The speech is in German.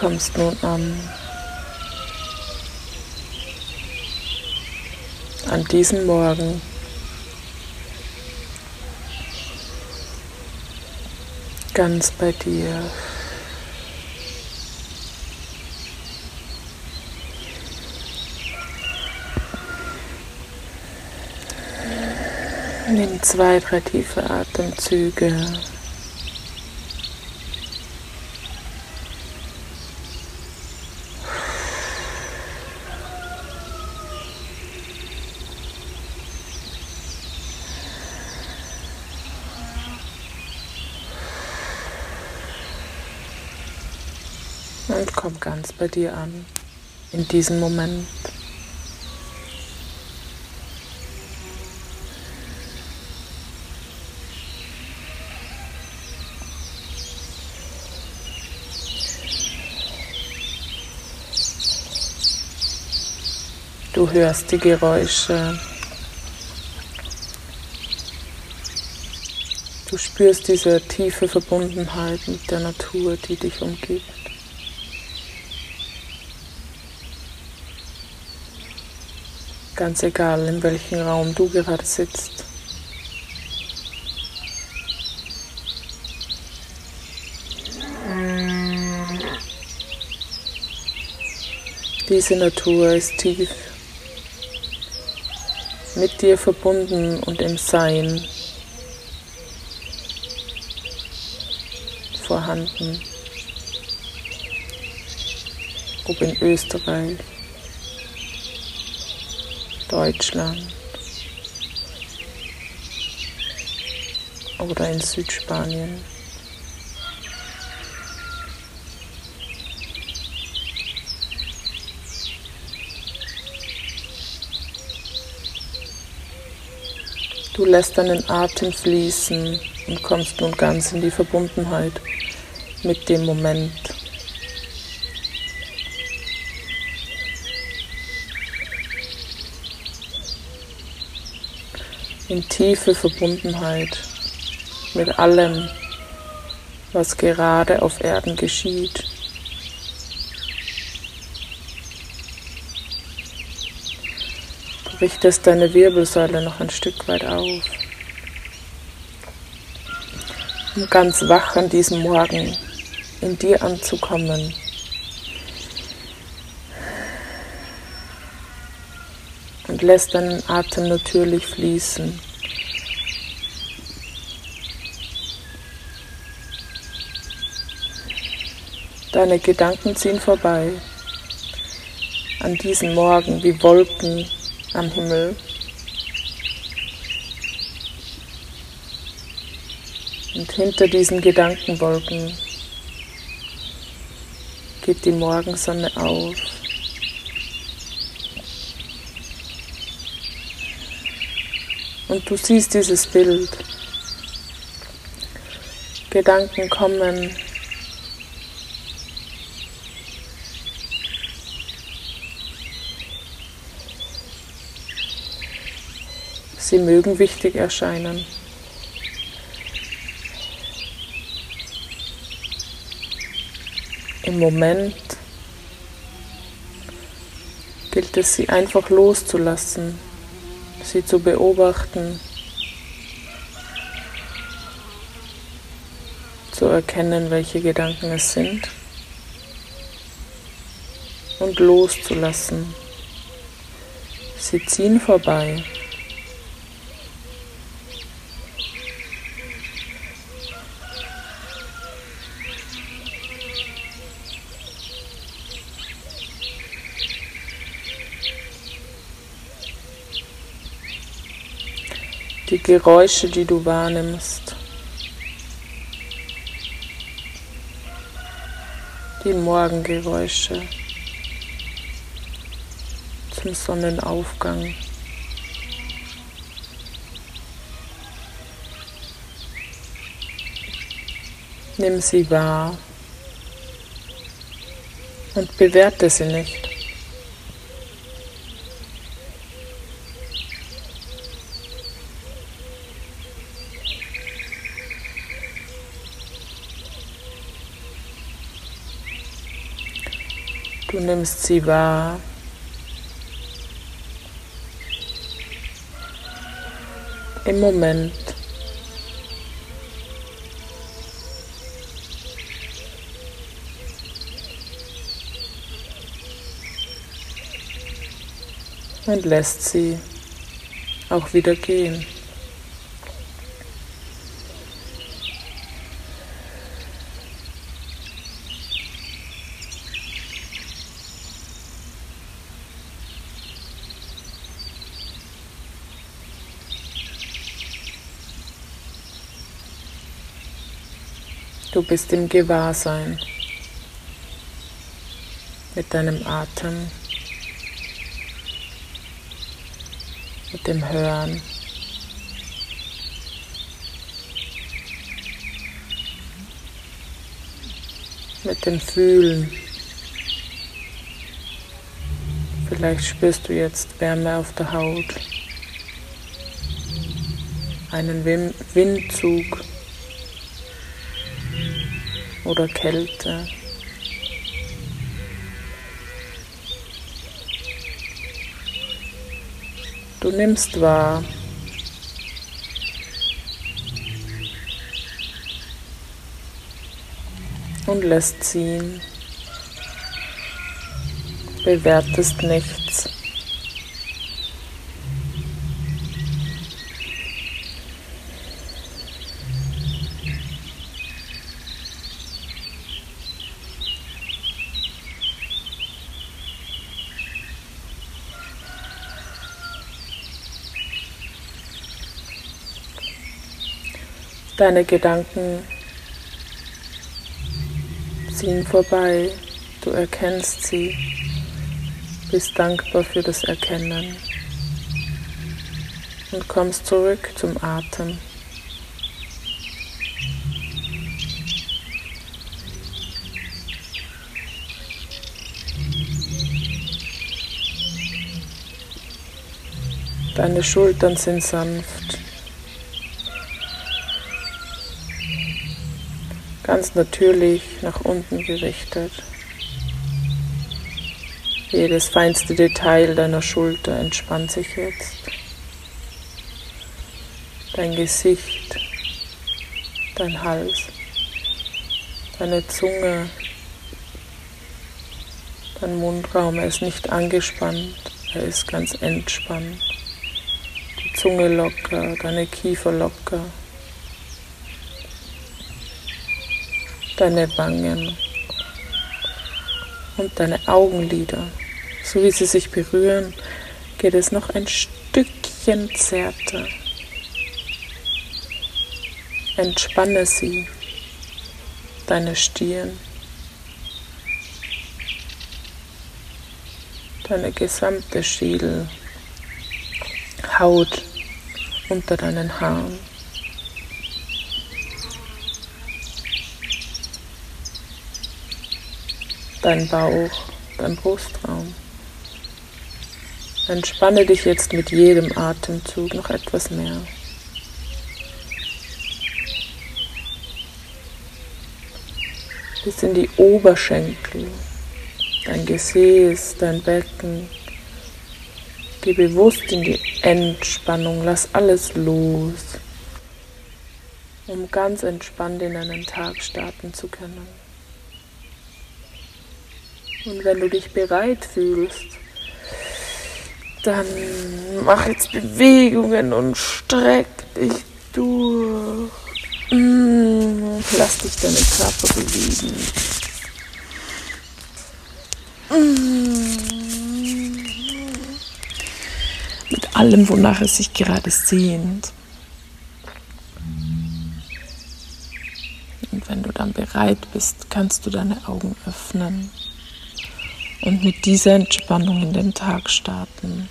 kommst nun an. An diesem Morgen. Ganz bei dir. Nimm zwei, drei tiefe Atemzüge. Und komm ganz bei dir an, in diesem Moment. Du hörst die Geräusche. Du spürst diese tiefe Verbundenheit mit der Natur, die dich umgibt. Ganz egal, in welchem Raum du gerade sitzt. Diese Natur ist tief mit dir verbunden und im Sein vorhanden. Ob in Österreich, Deutschland oder in Südspanien. Du lässt deinen Atem fließen und kommst nun ganz in die Verbundenheit mit dem Moment. In tiefe Verbundenheit mit allem, was gerade auf Erden geschieht. richtest deine Wirbelsäule noch ein Stück weit auf, um ganz wach an diesem Morgen in dir anzukommen. Und lässt deinen Atem natürlich fließen. Deine Gedanken ziehen vorbei an diesem Morgen wie Wolken am Himmel. Und hinter diesen Gedankenwolken geht die Morgensonne auf. Und du siehst dieses Bild. Gedanken kommen, Sie mögen wichtig erscheinen. Im Moment gilt es, sie einfach loszulassen, sie zu beobachten, zu erkennen, welche Gedanken es sind und loszulassen. Sie ziehen vorbei. Die Geräusche, die du wahrnimmst, die Morgengeräusche zum Sonnenaufgang. Nimm sie wahr und bewerte sie nicht. Du nimmst sie wahr. Im Moment. Und lässt sie auch wieder gehen. Du bist im Gewahrsein mit deinem Atem, mit dem Hören. Mit dem Fühlen. Vielleicht spürst du jetzt Wärme auf der Haut, einen Windzug oder Kälte. Du nimmst wahr, und lässt ziehen, bewertest nichts. Deine Gedanken ziehen vorbei, du erkennst sie, bist dankbar für das Erkennen und kommst zurück zum Atem. Deine Schultern sind sanft. Ganz natürlich nach unten gerichtet. Jedes feinste Detail deiner Schulter entspannt sich jetzt. Dein Gesicht, dein Hals, deine Zunge, dein Mundraum, er ist nicht angespannt, er ist ganz entspannt. Die Zunge locker, deine Kiefer locker. Deine Wangen und deine Augenlider. So wie sie sich berühren, geht es noch ein Stückchen zärter. Entspanne sie, deine Stirn, deine gesamte Schädel, Haut unter deinen Haaren. Dein Bauch, dein Brustraum. Entspanne dich jetzt mit jedem Atemzug noch etwas mehr. Bis in die Oberschenkel, dein Gesäß, dein Becken. Geh bewusst in die Entspannung, lass alles los, um ganz entspannt in einen Tag starten zu können. Und wenn du dich bereit fühlst, dann mach jetzt Bewegungen und streck dich durch. Mm, lass dich deinen Körper bewegen. Mm. Mit allem, wonach es sich gerade sehnt. Und wenn du dann bereit bist, kannst du deine Augen öffnen und mit dieser Entspannung in den Tag starten.